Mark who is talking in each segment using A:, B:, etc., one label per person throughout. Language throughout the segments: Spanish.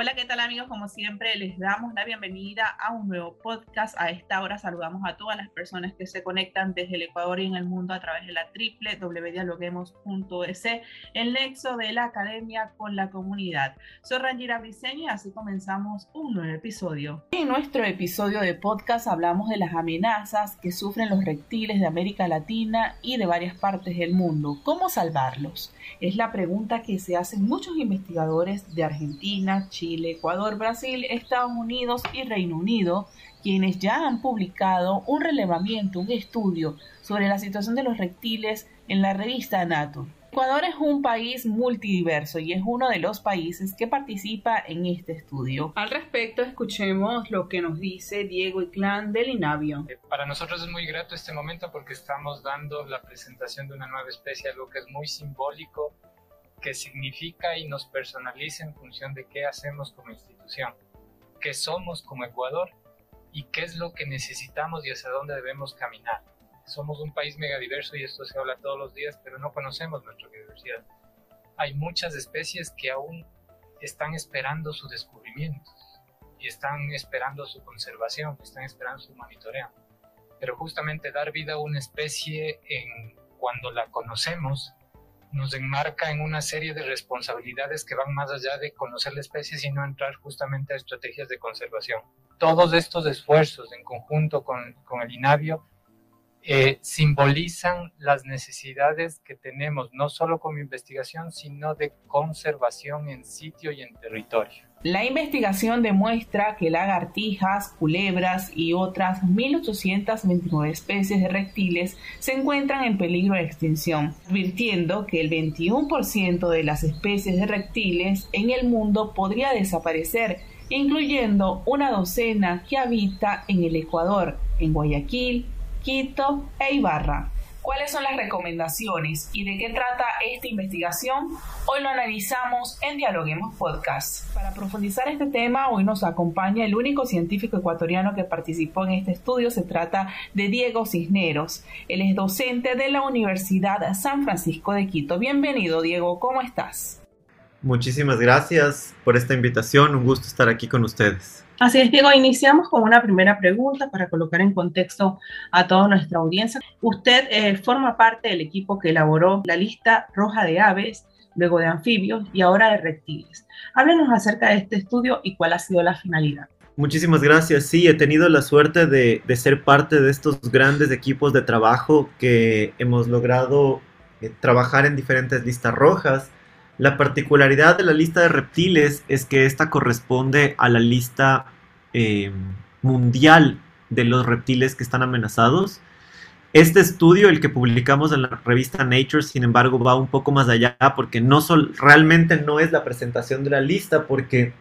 A: Hola, ¿qué tal amigos? Como siempre, les damos la bienvenida a un nuevo podcast. A esta hora saludamos a todas las personas que se conectan desde el Ecuador y en el mundo a través de la www.dialoguemos.es, el nexo de la academia con la comunidad. Soy Rangira Briceño y así comenzamos un nuevo episodio. En nuestro episodio de podcast hablamos de las amenazas que sufren los reptiles de América Latina y de varias partes del mundo. ¿Cómo salvarlos? Es la pregunta que se hacen muchos investigadores de Argentina, Chile, Ecuador, Brasil, Estados Unidos y Reino Unido, quienes ya han publicado un relevamiento, un estudio sobre la situación de los reptiles en la revista Nature. Ecuador es un país multidiverso y es uno de los países que participa en este estudio. Al respecto, escuchemos lo que nos dice Diego Iclán del INAVIO.
B: Eh, para nosotros es muy grato este momento porque estamos dando la presentación de una nueva especie, algo que es muy simbólico, que significa y nos personaliza en función de qué hacemos como institución, qué somos como Ecuador y qué es lo que necesitamos y hacia dónde debemos caminar somos un país megadiverso y esto se habla todos los días, pero no conocemos nuestra biodiversidad. Hay muchas especies que aún están esperando su descubrimiento y están esperando su conservación, están esperando su monitoreo. Pero justamente dar vida a una especie en, cuando la conocemos nos enmarca en una serie de responsabilidades que van más allá de conocer la especie, sino entrar justamente a estrategias de conservación. Todos estos esfuerzos en conjunto con, con el INAVIO eh, simbolizan las necesidades que tenemos, no solo como investigación, sino de conservación en sitio y en territorio.
A: La investigación demuestra que lagartijas, culebras y otras 1.829 especies de reptiles se encuentran en peligro de extinción, advirtiendo que el 21% de las especies de reptiles en el mundo podría desaparecer, incluyendo una docena que habita en el Ecuador, en Guayaquil, Quito e Ibarra. ¿Cuáles son las recomendaciones y de qué trata esta investigación? Hoy lo analizamos en Dialoguemos Podcast. Para profundizar este tema, hoy nos acompaña el único científico ecuatoriano que participó en este estudio. Se trata de Diego Cisneros. Él es docente de la Universidad San Francisco de Quito. Bienvenido, Diego. ¿Cómo estás?
C: Muchísimas gracias por esta invitación. Un gusto estar aquí con ustedes.
A: Así es, Diego, iniciamos con una primera pregunta para colocar en contexto a toda nuestra audiencia. Usted eh, forma parte del equipo que elaboró la lista roja de aves, luego de anfibios y ahora de reptiles. Háblenos acerca de este estudio y cuál ha sido la finalidad.
C: Muchísimas gracias. Sí, he tenido la suerte de, de ser parte de estos grandes equipos de trabajo que hemos logrado eh, trabajar en diferentes listas rojas la particularidad de la lista de reptiles es que esta corresponde a la lista eh, mundial de los reptiles que están amenazados. Este estudio, el que publicamos en la revista Nature, sin embargo, va un poco más allá porque no realmente no es la presentación de la lista, porque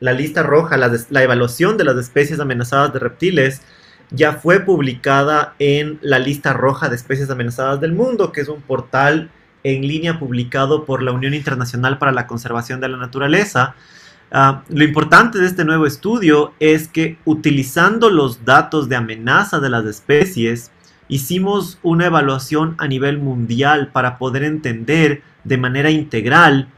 C: la lista roja, la evaluación de las especies amenazadas de reptiles, ya fue publicada en la lista roja de especies amenazadas del mundo, que es un portal en línea publicado por la Unión Internacional para la Conservación de la Naturaleza. Ah, lo importante de este nuevo estudio es que utilizando los datos de amenaza de las especies, hicimos una evaluación a nivel mundial para poder entender de manera integral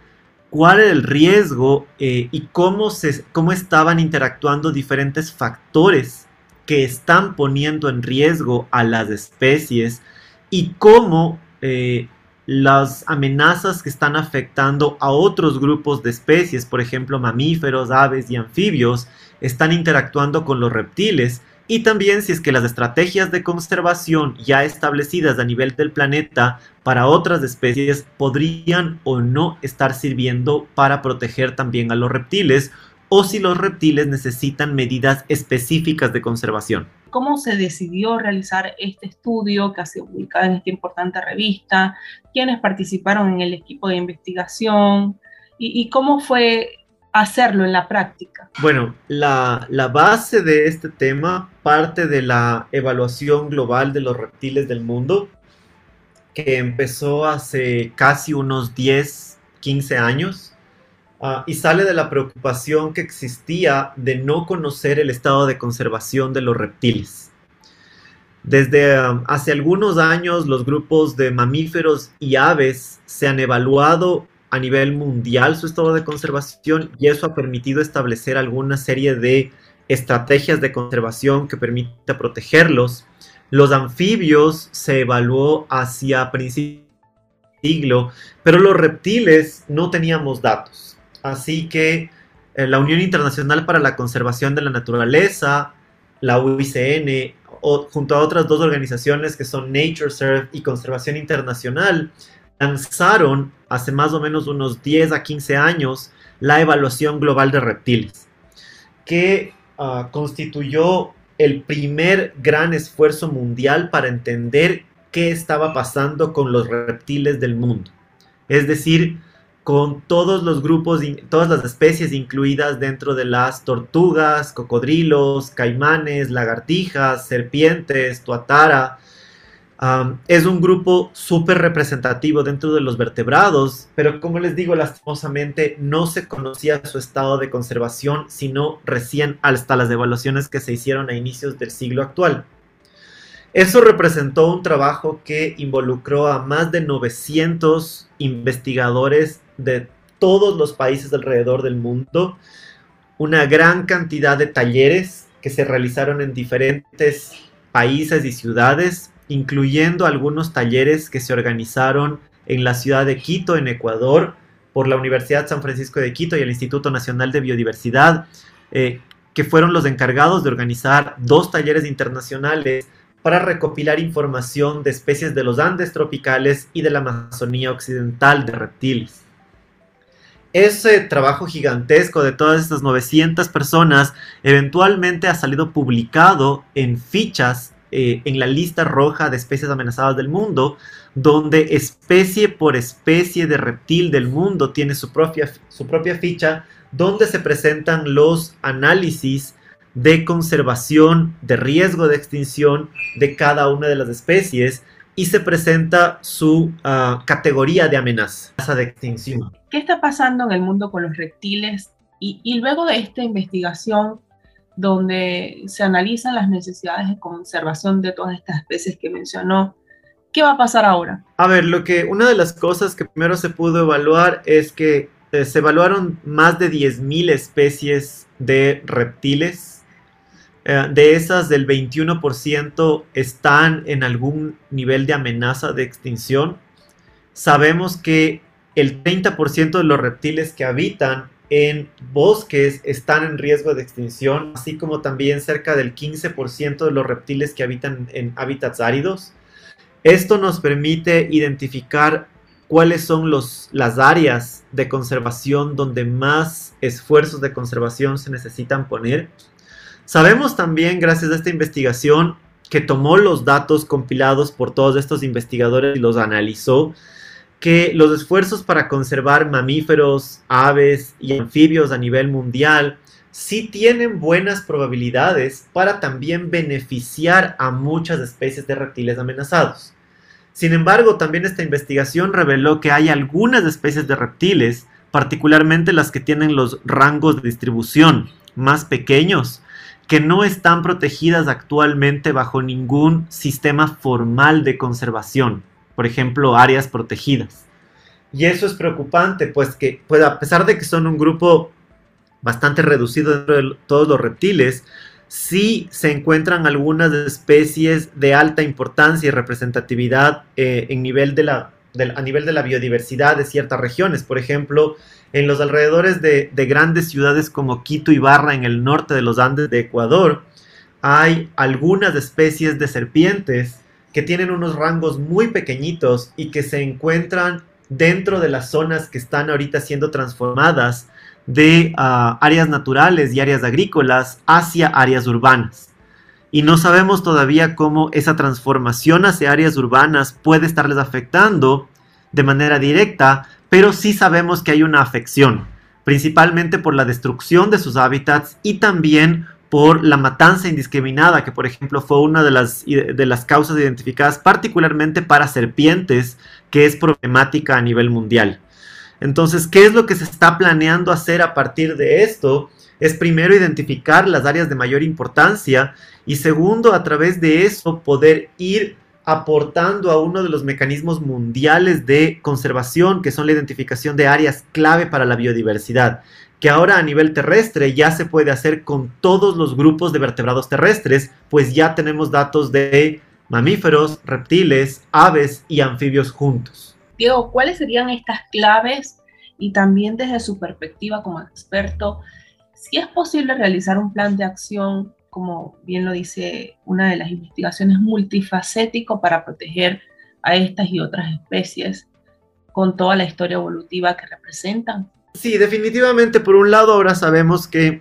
C: cuál era el riesgo eh, y cómo, se, cómo estaban interactuando diferentes factores que están poniendo en riesgo a las especies y cómo eh, las amenazas que están afectando a otros grupos de especies, por ejemplo mamíferos, aves y anfibios, están interactuando con los reptiles y también si es que las estrategias de conservación ya establecidas a nivel del planeta para otras especies podrían o no estar sirviendo para proteger también a los reptiles o si los reptiles necesitan medidas específicas de conservación.
A: ¿Cómo se decidió realizar este estudio que ha sido publicado en esta importante revista? ¿Quiénes participaron en el equipo de investigación? ¿Y, cómo fue hacerlo en la práctica?
C: Bueno, la, la, base de este tema parte de la evaluación global de los reptiles del mundo, que empezó hace casi unos 10, 15 años Ah, y sale de la preocupación que existía de no conocer el estado de conservación de los reptiles. Desde um, hace algunos años los grupos de mamíferos y aves se han evaluado a nivel mundial su estado de conservación y eso ha permitido establecer alguna serie de estrategias de conservación que permita protegerlos. Los anfibios se evaluó hacia principios siglo, pero los reptiles no teníamos datos. Así que eh, la Unión Internacional para la Conservación de la Naturaleza, la UICN, junto a otras dos organizaciones que son NatureServe y Conservación Internacional, lanzaron hace más o menos unos 10 a 15 años la evaluación global de reptiles, que ah, constituyó el primer gran esfuerzo mundial para entender qué estaba pasando con los reptiles del mundo. Es decir, con todos los grupos, todas las especies incluidas dentro de las tortugas, cocodrilos, caimanes, lagartijas, serpientes, tuatara. es un grupo súper representativo dentro de los vertebrados, pero como les digo, lastimosamente no se conocía su estado de conservación, sino recién hasta las evaluaciones que se hicieron a inicios del siglo actual. Eso representó un trabajo que involucró a más de 900 investigadores de todos los países alrededor del mundo, una gran cantidad de talleres que se realizaron en diferentes países y ciudades, incluyendo algunos talleres que se organizaron en la ciudad de Quito, en Ecuador, por la Universidad San Francisco de Quito y el Instituto Nacional de Biodiversidad, eh, que fueron los encargados de organizar dos talleres internacionales para recopilar información de especies de los Andes tropicales y de la Amazonía occidental de reptiles ese trabajo gigantesco de todas estas 900 personas eventualmente ha salido publicado en fichas eh, en la lista roja de especies amenazadas del mundo, donde especie por especie de reptil del mundo tiene su propia, su propia ficha, donde se presentan los análisis de conservación, de riesgo de extinción de cada una de las especies y se presenta su ah, categoría de amenaza de extinción.
A: ¿Qué está pasando en el mundo con los reptiles? Y, luego de esta investigación, donde se analizan las necesidades de conservación de todas estas especies que mencionó, ¿qué va a pasar ahora?
C: A ver, lo que una de las cosas que primero se pudo evaluar es que eh, se evaluaron más de 10.000 especies de reptiles eh, de esas, del 21% están en algún nivel de amenaza de extinción. Sabemos que el 30% de los reptiles que habitan en bosques están en riesgo de extinción, así como también cerca del 15% de los reptiles que habitan en hábitats áridos. Esto nos permite identificar cuáles son las áreas de conservación donde más esfuerzos de conservación se necesitan poner Sabemos también, gracias a esta investigación, que tomó los datos compilados por todos estos investigadores y los analizó, que los esfuerzos para conservar mamíferos, aves y anfibios a nivel mundial sí tienen buenas probabilidades para también beneficiar a muchas especies de reptiles amenazados. Sin embargo, también esta investigación reveló que hay algunas especies de reptiles, particularmente las que tienen los rangos de distribución más pequeños, que no están protegidas actualmente bajo ningún sistema formal de conservación, por ejemplo, áreas protegidas. Y eso es preocupante, pues que pues a pesar de que son un grupo bastante reducido dentro de todos los reptiles, sí se encuentran algunas especies de alta importancia y representatividad eh, en nivel de la, a nivel de la biodiversidad de ciertas regiones. Por ejemplo, en los alrededores de, grandes ciudades como Quito y Barra en el norte de los Andes de Ecuador, hay algunas especies de serpientes que tienen unos rangos muy pequeñitos y que se encuentran dentro de las zonas que están ahorita siendo transformadas de ah, áreas naturales y áreas agrícolas hacia áreas urbanas. Y no sabemos todavía cómo esa transformación hacia áreas urbanas puede estarles afectando de manera directa, pero sí sabemos que hay una afección, principalmente por la destrucción de sus hábitats y también por la matanza indiscriminada, que por ejemplo fue una de las, de las causas identificadas particularmente para serpientes, que es problemática a nivel mundial. Entonces, ¿qué es lo que se está planeando hacer a partir de esto? Es primero identificar las áreas de mayor importancia y segundo, a través de eso, poder ir aportando a uno de los mecanismos mundiales de conservación, que son la identificación de áreas clave para la biodiversidad, que ahora a nivel terrestre ya se puede hacer con todos los grupos de vertebrados terrestres, pues ya tenemos datos de mamíferos, reptiles, aves y anfibios juntos.
D: Diego, ¿cuáles serían estas claves y también desde su perspectiva como experto, si es posible realizar un plan de acción, como bien lo dice una de las investigaciones, multifacético para proteger a estas y otras especies con toda la historia evolutiva que representan?
C: Sí, definitivamente, por un lado ahora sabemos que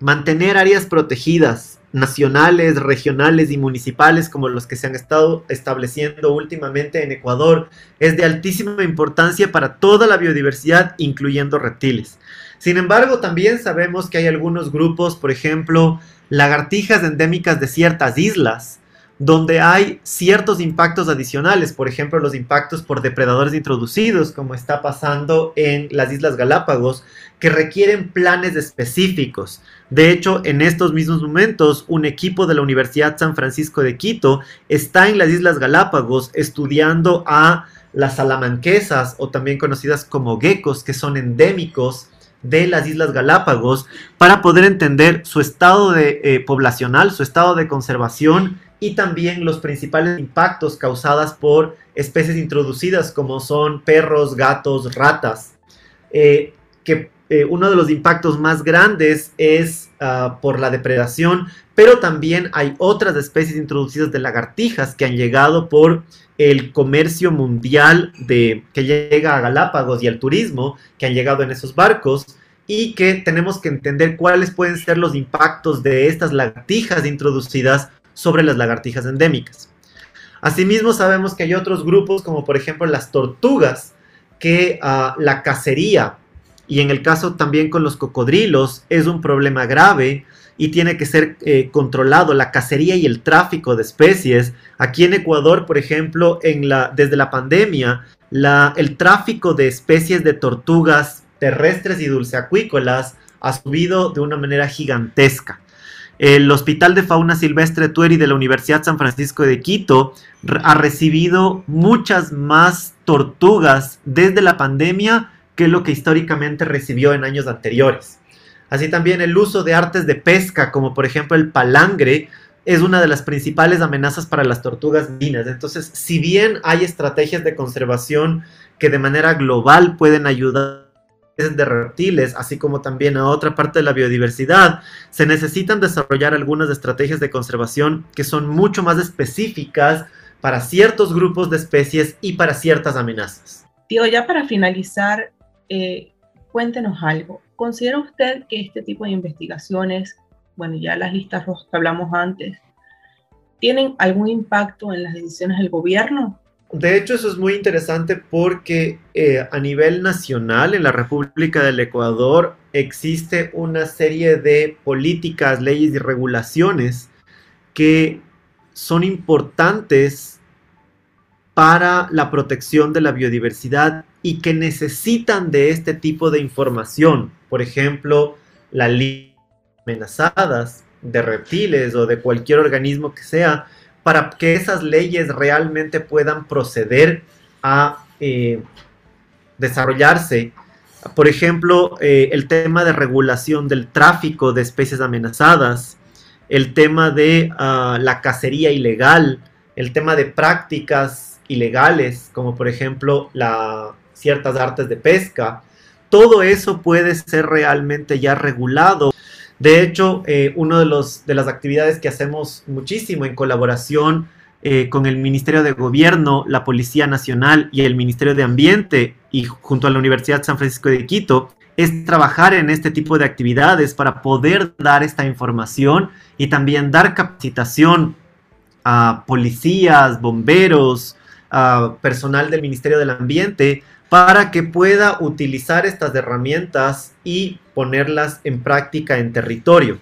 C: mantener áreas protegidas nacionales, regionales y municipales como los que se han estado estableciendo últimamente en Ecuador es de altísima importancia para toda la biodiversidad, incluyendo reptiles. Sin embargo, también sabemos que hay algunos grupos, por ejemplo, lagartijas endémicas de ciertas islas, donde hay ciertos impactos adicionales, por ejemplo, los impactos por depredadores introducidos, como está pasando en las Islas Galápagos, que requieren planes específicos. De hecho, en estos mismos momentos, un equipo de la Universidad San Francisco de Quito está en las Islas Galápagos estudiando a las salamanquesas o también conocidas como geckos, que son endémicos de las Islas Galápagos, para poder entender su estado de, eh, poblacional, su estado de conservación y también los principales impactos causados por especies introducidas como son perros, gatos, ratas. Eh, que eh, uno de los impactos más grandes es ah, por la depredación, pero también hay otras especies introducidas de lagartijas que han llegado por el comercio mundial de, que llega a Galápagos y el turismo que han llegado en esos barcos y que tenemos que entender cuáles pueden ser los impactos de estas lagartijas introducidas sobre las lagartijas endémicas. Asimismo, sabemos que hay otros grupos, como por ejemplo las tortugas, que ah, la cacería, y en el caso también con los cocodrilos, es un problema grave y tiene que ser eh, controlado la cacería y el tráfico de especies. Aquí en Ecuador, por ejemplo, desde la pandemia, el tráfico de especies de tortugas terrestres y dulceacuícolas ha subido de una manera gigantesca. El Hospital de Fauna Silvestre Tueri de la Universidad San Francisco de Quito ha recibido muchas más tortugas desde la pandemia que lo que históricamente recibió en años anteriores. Así también el uso de artes de pesca, como por ejemplo el palangre, es una de las principales amenazas para las tortugas marinas. Entonces, si bien hay estrategias de conservación que de manera global pueden ayudar de reptiles, así como también a otra parte de la biodiversidad, se necesitan desarrollar algunas estrategias de conservación que son mucho más específicas para ciertos grupos de especies y para ciertas amenazas.
D: Tío, ya para finalizar, eh, cuéntenos algo. ¿Considera usted que este tipo de investigaciones, bueno, ya las listas rojas que hablamos antes, tienen algún impacto en las decisiones del gobierno?
C: De hecho, eso es muy interesante porque eh, a nivel nacional en la República del Ecuador existe una serie de políticas, leyes y regulaciones que son importantes para la protección de la biodiversidad y que necesitan de este tipo de información. Por ejemplo, la ley amenazadas de reptiles o de cualquier organismo que sea, para que esas leyes realmente puedan proceder a eh, desarrollarse. Por ejemplo, eh, el tema de regulación del tráfico de especies amenazadas, el tema de ah, la cacería ilegal, el tema de prácticas ilegales, como por ejemplo la, ciertas artes de pesca, todo eso puede ser realmente ya regulado de hecho, eh, una de, de las actividades que hacemos muchísimo en colaboración eh, con el Ministerio de Gobierno, la Policía Nacional y el Ministerio de Ambiente y junto a la Universidad San Francisco de Quito es trabajar en este tipo de actividades para poder dar esta información y también dar capacitación a policías, bomberos, a personal del Ministerio del Ambiente para que pueda utilizar estas herramientas y ponerlas en práctica en territorio.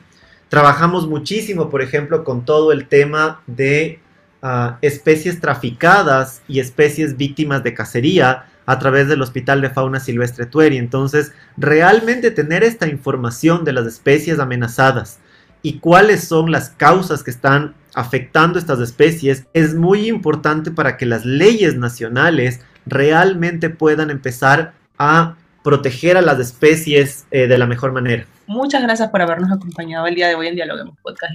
C: Trabajamos muchísimo, por ejemplo, con todo el tema de uh, especies traficadas y especies víctimas de cacería a través del Hospital de Fauna Silvestre Tueri. Entonces, realmente tener esta información de las especies amenazadas y cuáles son las causas que están afectando estas especies es muy importante para que las leyes nacionales realmente puedan empezar a proteger a las especies eh, de la mejor manera.
D: Muchas gracias por habernos acompañado el día de hoy en Dialoguemos Podcast.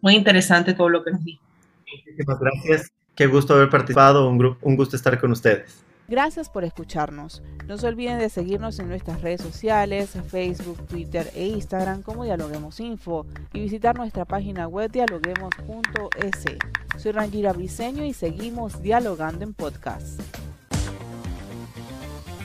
D: Muy interesante todo lo que nos dijo.
C: Muchísimas gracias. Qué gusto haber participado. Un, un gusto estar con ustedes.
E: Gracias por escucharnos. No se olviden de seguirnos en nuestras redes sociales, Facebook, Twitter e Instagram como Dialoguemos Info y visitar nuestra página web dialoguemos.es. Soy Rangira Briseño y seguimos dialogando en podcast.